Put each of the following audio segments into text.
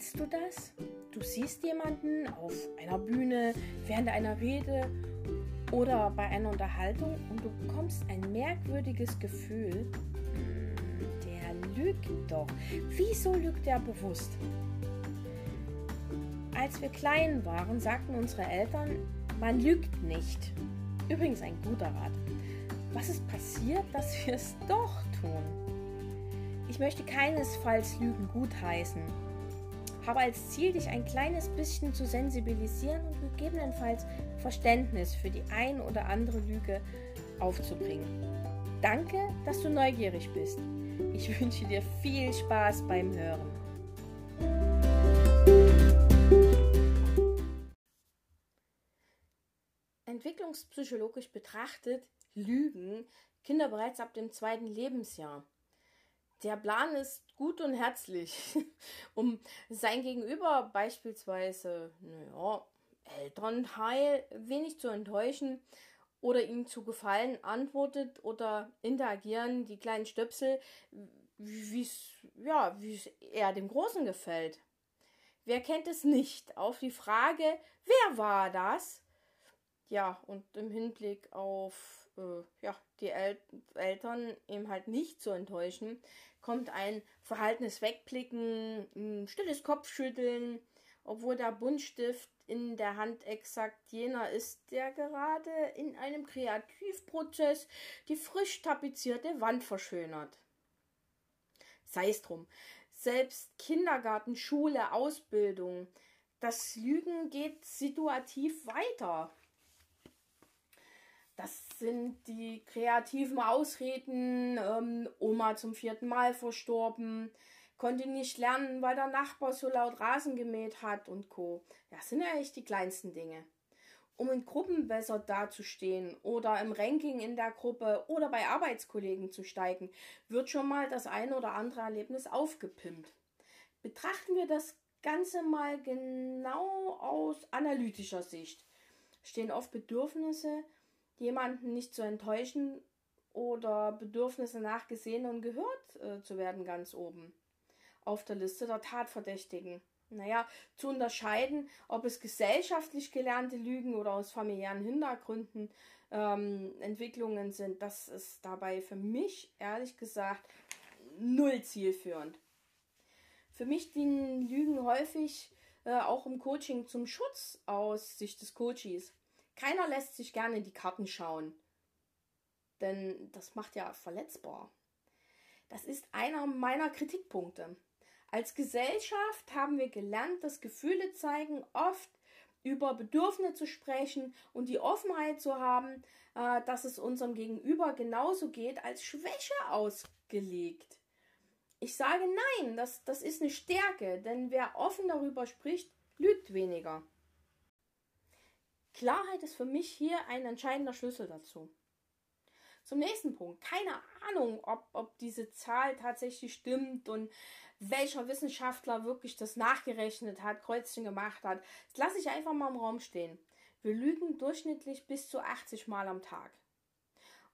Kennst du das? Du siehst jemanden auf einer Bühne, während einer Rede oder bei einer Unterhaltung und du bekommst ein merkwürdiges Gefühl. Hm, der lügt doch. Wieso lügt er bewusst? Als wir klein waren, sagten unsere Eltern, man lügt nicht. Übrigens ein guter Rat. Was ist passiert, dass wir es doch tun? Ich möchte keinesfalls Lügen gutheißen habe als Ziel, dich ein kleines bisschen zu sensibilisieren und gegebenenfalls Verständnis für die ein oder andere Lüge aufzubringen. Danke, dass du neugierig bist. Ich wünsche dir viel Spaß beim Hören. Entwicklungspsychologisch betrachtet lügen Kinder bereits ab dem zweiten Lebensjahr. Der Plan ist gut und herzlich, um sein Gegenüber beispielsweise, naja, Elternteil wenig zu enttäuschen oder ihm zu gefallen, antwortet oder interagieren die kleinen Stöpsel, wie es ja, eher dem Großen gefällt. Wer kennt es nicht? Auf die Frage, wer war das? Ja, und im Hinblick auf äh, ja, die El Eltern eben halt nicht zu enttäuschen, kommt ein verhaltenes Wegblicken, ein stilles Kopfschütteln, obwohl der Buntstift in der Hand exakt jener ist, der gerade in einem Kreativprozess die frisch tapezierte Wand verschönert. Sei es drum. Selbst Kindergarten, Schule, Ausbildung, das Lügen geht situativ weiter. Das sind die kreativen Ausreden. Ähm, Oma zum vierten Mal verstorben, konnte nicht lernen, weil der Nachbar so laut Rasen gemäht hat und Co. Das sind ja echt die kleinsten Dinge. Um in Gruppen besser dazustehen oder im Ranking in der Gruppe oder bei Arbeitskollegen zu steigen, wird schon mal das ein oder andere Erlebnis aufgepimpt. Betrachten wir das Ganze mal genau aus analytischer Sicht. Stehen oft Bedürfnisse jemanden nicht zu enttäuschen oder Bedürfnisse nachgesehen und gehört äh, zu werden ganz oben auf der Liste der Tatverdächtigen. Naja, zu unterscheiden, ob es gesellschaftlich gelernte Lügen oder aus familiären Hintergründen ähm, Entwicklungen sind, das ist dabei für mich ehrlich gesagt null zielführend. Für mich dienen Lügen häufig äh, auch im Coaching zum Schutz aus Sicht des Coaches. Keiner lässt sich gerne in die Karten schauen. Denn das macht ja verletzbar. Das ist einer meiner Kritikpunkte. Als Gesellschaft haben wir gelernt, dass Gefühle zeigen, oft über Bedürfnisse zu sprechen und die Offenheit zu haben, äh, dass es unserem Gegenüber genauso geht, als Schwäche ausgelegt. Ich sage nein, das, das ist eine Stärke, denn wer offen darüber spricht, lügt weniger. Klarheit ist für mich hier ein entscheidender Schlüssel dazu. Zum nächsten Punkt. Keine Ahnung, ob, ob diese Zahl tatsächlich stimmt und welcher Wissenschaftler wirklich das nachgerechnet hat, Kreuzchen gemacht hat. Das lasse ich einfach mal im Raum stehen. Wir lügen durchschnittlich bis zu 80 Mal am Tag.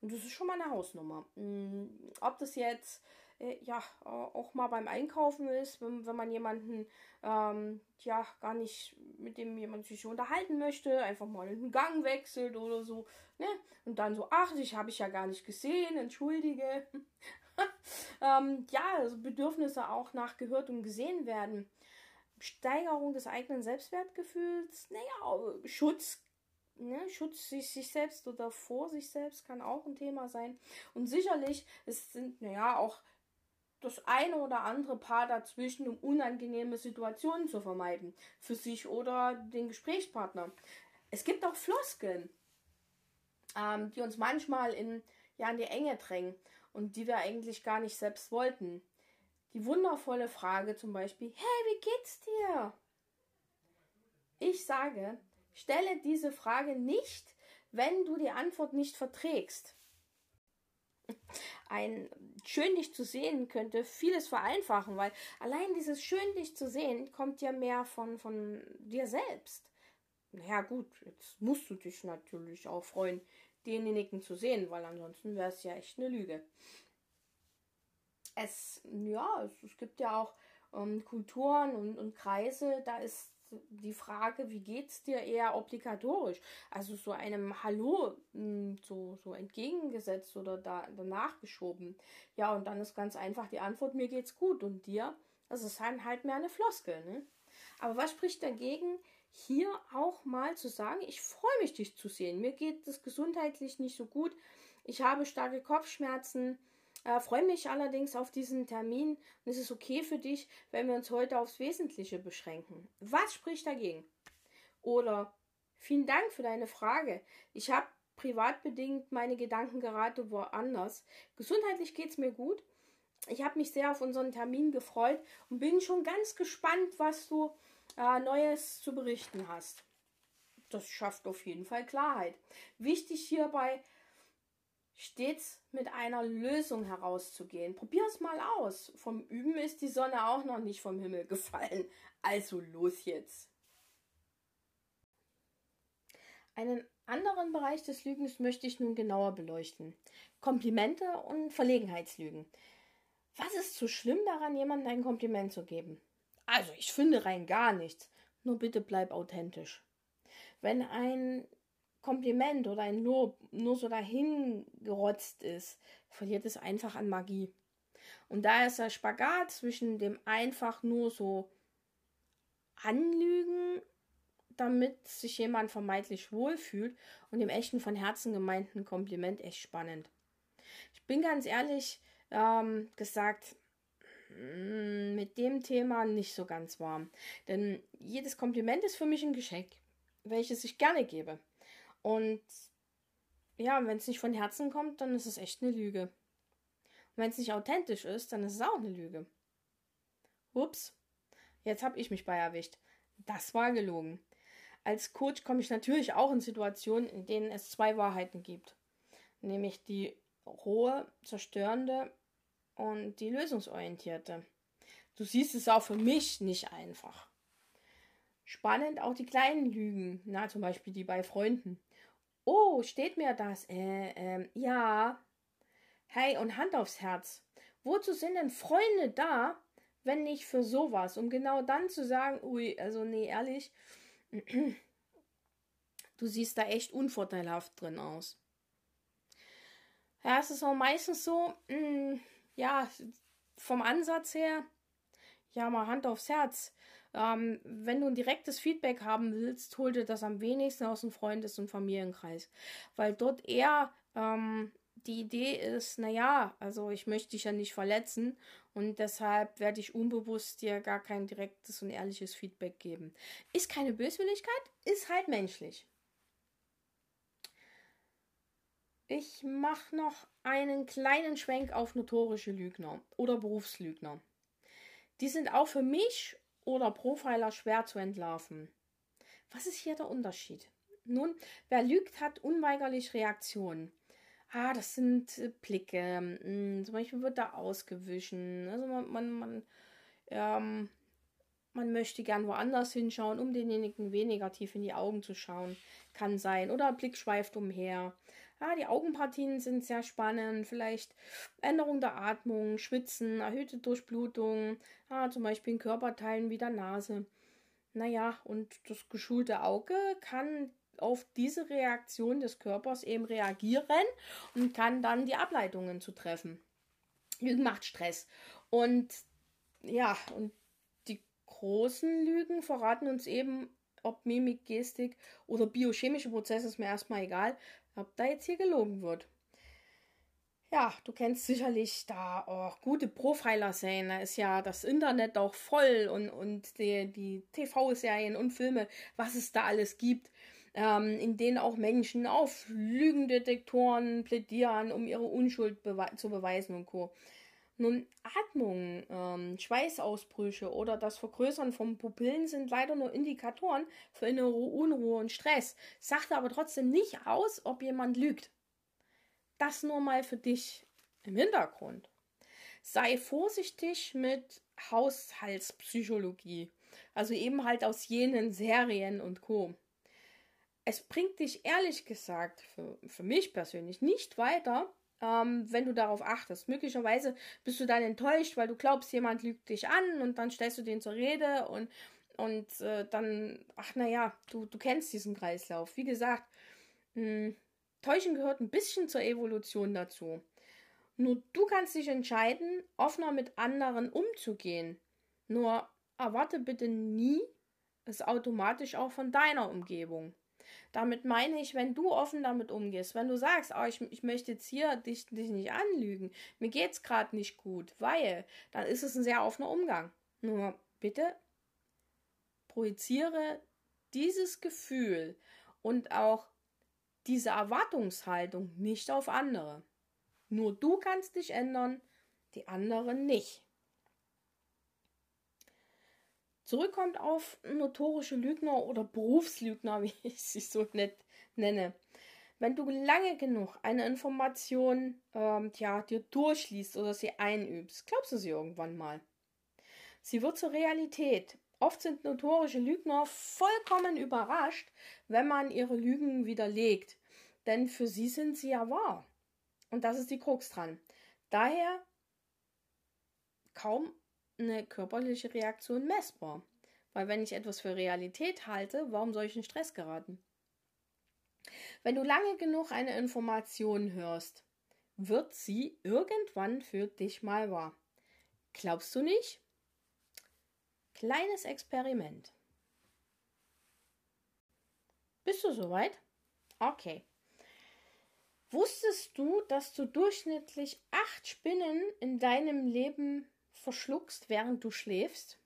Und das ist schon mal eine Hausnummer. Hm, ob das jetzt äh, ja auch mal beim Einkaufen ist, wenn, wenn man jemanden ähm, ja gar nicht mit dem jemand sich unterhalten möchte, einfach mal den Gang wechselt oder so, ne? Und dann so, ach, ich habe ich ja gar nicht gesehen, entschuldige. ähm, ja, also Bedürfnisse auch nachgehört und gesehen werden. Steigerung des eigenen Selbstwertgefühls, naja, Schutz ne, Schutz sich, sich selbst oder vor sich selbst kann auch ein Thema sein. Und sicherlich, es sind, naja, auch das eine oder andere Paar dazwischen, um unangenehme Situationen zu vermeiden. Für sich oder den Gesprächspartner. Es gibt auch Floskeln, ähm, die uns manchmal in, ja, in die Enge drängen und die wir eigentlich gar nicht selbst wollten. Die wundervolle Frage zum Beispiel, hey, wie geht's dir? Ich sage, stelle diese Frage nicht, wenn du die Antwort nicht verträgst ein schön dich zu sehen könnte vieles vereinfachen, weil allein dieses schön dich zu sehen kommt ja mehr von, von dir selbst. Naja, gut, jetzt musst du dich natürlich auch freuen, denjenigen zu sehen, weil ansonsten wäre es ja echt eine Lüge. Es, ja, es, es gibt ja auch ähm, Kulturen und, und Kreise, da ist die Frage, wie geht's dir, eher obligatorisch. Also so einem Hallo hm, so, so entgegengesetzt oder da, danach geschoben. Ja, und dann ist ganz einfach die Antwort, mir geht's gut und dir. Das ist halt, halt mehr eine Floskel, ne? Aber was spricht dagegen, hier auch mal zu sagen, ich freue mich, dich zu sehen. Mir geht es gesundheitlich nicht so gut. Ich habe starke Kopfschmerzen. Äh, freue mich allerdings auf diesen Termin und es ist okay für dich, wenn wir uns heute aufs Wesentliche beschränken. Was spricht dagegen? Oder vielen Dank für deine Frage. Ich habe privatbedingt meine Gedanken gerade woanders. Gesundheitlich geht es mir gut. Ich habe mich sehr auf unseren Termin gefreut und bin schon ganz gespannt, was du äh, Neues zu berichten hast. Das schafft auf jeden Fall Klarheit. Wichtig hierbei stets mit einer Lösung herauszugehen. Probier es mal aus. Vom Üben ist die Sonne auch noch nicht vom Himmel gefallen. Also los jetzt. Einen anderen Bereich des Lügens möchte ich nun genauer beleuchten. Komplimente und Verlegenheitslügen. Was ist so schlimm daran, jemandem ein Kompliment zu geben? Also, ich finde rein gar nichts. Nur bitte bleib authentisch. Wenn ein Kompliment oder ein Lob nur so dahin gerotzt ist, verliert es einfach an Magie. Und da ist der Spagat zwischen dem einfach nur so anlügen, damit sich jemand vermeintlich wohlfühlt, und dem echten von Herzen gemeinten Kompliment echt spannend. Ich bin ganz ehrlich ähm, gesagt mm, mit dem Thema nicht so ganz warm. Denn jedes Kompliment ist für mich ein Geschenk, welches ich gerne gebe. Und ja, wenn es nicht von Herzen kommt, dann ist es echt eine Lüge. Und wenn es nicht authentisch ist, dann ist es auch eine Lüge. Ups, jetzt habe ich mich bei erwischt. Das war gelogen. Als Coach komme ich natürlich auch in Situationen, in denen es zwei Wahrheiten gibt. Nämlich die rohe, zerstörende und die lösungsorientierte. Du siehst es auch für mich nicht einfach. Spannend auch die kleinen Lügen, na zum Beispiel die bei Freunden. Oh, steht mir das? Äh, ähm, ja. Hey, und Hand aufs Herz. Wozu sind denn Freunde da, wenn nicht für sowas? Um genau dann zu sagen, ui, also nee, ehrlich, du siehst da echt unvorteilhaft drin aus. Ja, es ist auch meistens so, mh, mm, ja, vom Ansatz her, ja, mal Hand aufs Herz. Ähm, wenn du ein direktes Feedback haben willst, hol dir das am wenigsten aus dem Freundes- und Familienkreis. Weil dort eher ähm, die Idee ist, naja, also ich möchte dich ja nicht verletzen und deshalb werde ich unbewusst dir gar kein direktes und ehrliches Feedback geben. Ist keine Böswilligkeit, ist halt menschlich. Ich mache noch einen kleinen Schwenk auf notorische Lügner oder Berufslügner. Die sind auch für mich oder Profiler schwer zu entlarven. Was ist hier der Unterschied? Nun, wer lügt, hat unweigerlich Reaktionen. Ah, das sind äh, Blicke. Hm, zum Beispiel wird da ausgewichen. Also man, man, man, ähm, man möchte gern woanders hinschauen, um denjenigen weniger tief in die Augen zu schauen. Kann sein. Oder Blick schweift umher. Ja, die Augenpartien sind sehr spannend. Vielleicht Änderung der Atmung, Schwitzen, erhöhte Durchblutung, ja, zum Beispiel in Körperteilen wie der Nase. Naja, und das geschulte Auge kann auf diese Reaktion des Körpers eben reagieren und kann dann die Ableitungen zu treffen. Lügen macht Stress. Und ja, und großen Lügen verraten uns eben, ob Mimik, Gestik oder biochemische Prozesse, ist mir erstmal egal, ob da jetzt hier gelogen wird. Ja, du kennst sicherlich da auch gute Profiler-Serien. Da ist ja das Internet auch voll und, und die, die TV-Serien und Filme, was es da alles gibt, ähm, in denen auch Menschen auf Lügendetektoren plädieren, um ihre Unschuld bewe zu beweisen und Co. Nun, Atmung, ähm, Schweißausbrüche oder das Vergrößern von Pupillen sind leider nur Indikatoren für innere Unruhe und Stress, sagt aber trotzdem nicht aus, ob jemand lügt. Das nur mal für dich im Hintergrund. Sei vorsichtig mit Haushaltspsychologie, also eben halt aus jenen Serien und Co. Es bringt dich ehrlich gesagt für, für mich persönlich nicht weiter, ähm, wenn du darauf achtest. Möglicherweise bist du dann enttäuscht, weil du glaubst, jemand lügt dich an und dann stellst du den zur Rede und, und äh, dann, ach naja, du, du kennst diesen Kreislauf. Wie gesagt, mh, hm, Täuschen gehört ein bisschen zur Evolution dazu. Nur du kannst dich entscheiden, offener mit anderen umzugehen. Nur erwarte bitte nie es automatisch auch von deiner Umgebung. Damit meine ich, wenn du offen damit umgehst, wenn du sagst, oh, ich, ich möchte jetzt hier dich, dich nicht anlügen, mir geht's gerade nicht gut, weil, dann ist es ein sehr offener Umgang. Nur bitte projiziere dieses Gefühl und auch diese Erwartungshaltung nicht auf andere. Nur du kannst dich ändern, die anderen nicht. Zurückkommt auf notorische Lügner oder Berufslügner, wie ich sie so nett nenne. Wenn du lange genug eine Information ähm, tja, dir durchliest oder sie einübst, glaubst du sie irgendwann mal. Sie wird zur Realität. Oft sind notorische Lügner vollkommen überrascht, wenn man ihre Lügen widerlegt. Denn für sie sind sie ja wahr. Und das ist die Krux dran. Daher kaum eine körperliche Reaktion messbar. Weil wenn ich etwas für Realität halte, warum soll ich in Stress geraten? Wenn du lange genug eine Information hörst, wird sie irgendwann für dich mal wahr. Glaubst du nicht? Kleines Experiment. Bist du soweit? Okay. Wusstest du, dass du durchschnittlich acht Spinnen in deinem Leben verschluckst, während du schläfst?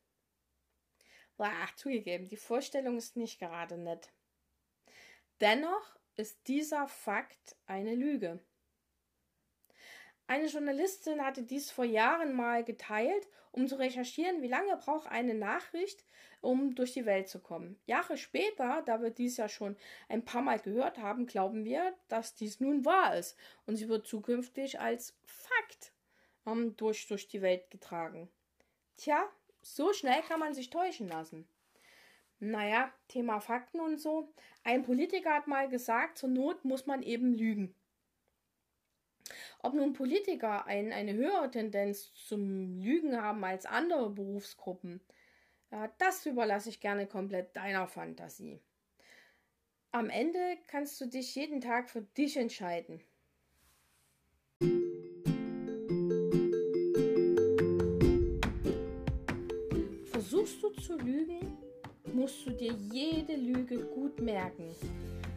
Ach, zugegeben, die Vorstellung ist nicht gerade nett. Dennoch ist dieser Fakt eine Lüge. Eine Journalistin hatte dies vor Jahren mal geteilt, um zu recherchieren, wie lange braucht eine Nachricht, um durch die Welt zu kommen. Jahre später, da wir dies ja schon ein paar Mal gehört haben, glauben wir, dass dies nun wahr ist und sie wird zukünftig als Fakt ähm, durch, durch die Welt getragen. Tja, so schnell kann man sich täuschen lassen. Naja, Thema Fakten und so. Ein Politiker hat mal gesagt, zur Not muss man eben lügen. Ob nun Politiker ein, eine höhere Tendenz zum Lügen haben als andere Berufsgruppen, das überlasse ich gerne komplett deiner Fantasie. Am Ende kannst du dich jeden Tag für dich entscheiden. Versuchst du zu lügen, musst du dir jede Lüge gut merken.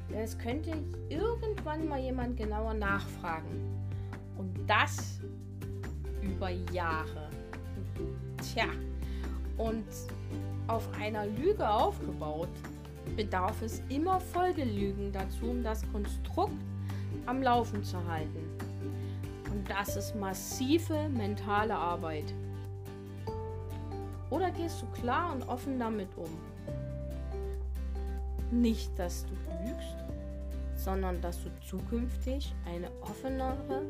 Denn es könnte irgendwann mal jemand genauer nachfragen. Und das über Jahre. Tja, und auf einer Lüge aufgebaut, bedarf es immer Folgelügen dazu, um das Konstrukt am Laufen zu halten. Und das ist massive mentale Arbeit. Oder gehst du klar und offen damit um? Nicht, dass du lügst, sondern dass du zukünftig eine offenere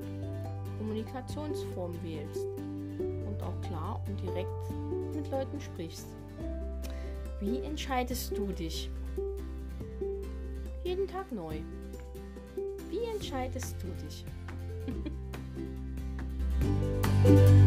Kommunikationsform wählst und auch klar und direkt mit Leuten sprichst. Wie entscheidest du dich? Jeden Tag neu. Wie entscheidest du dich?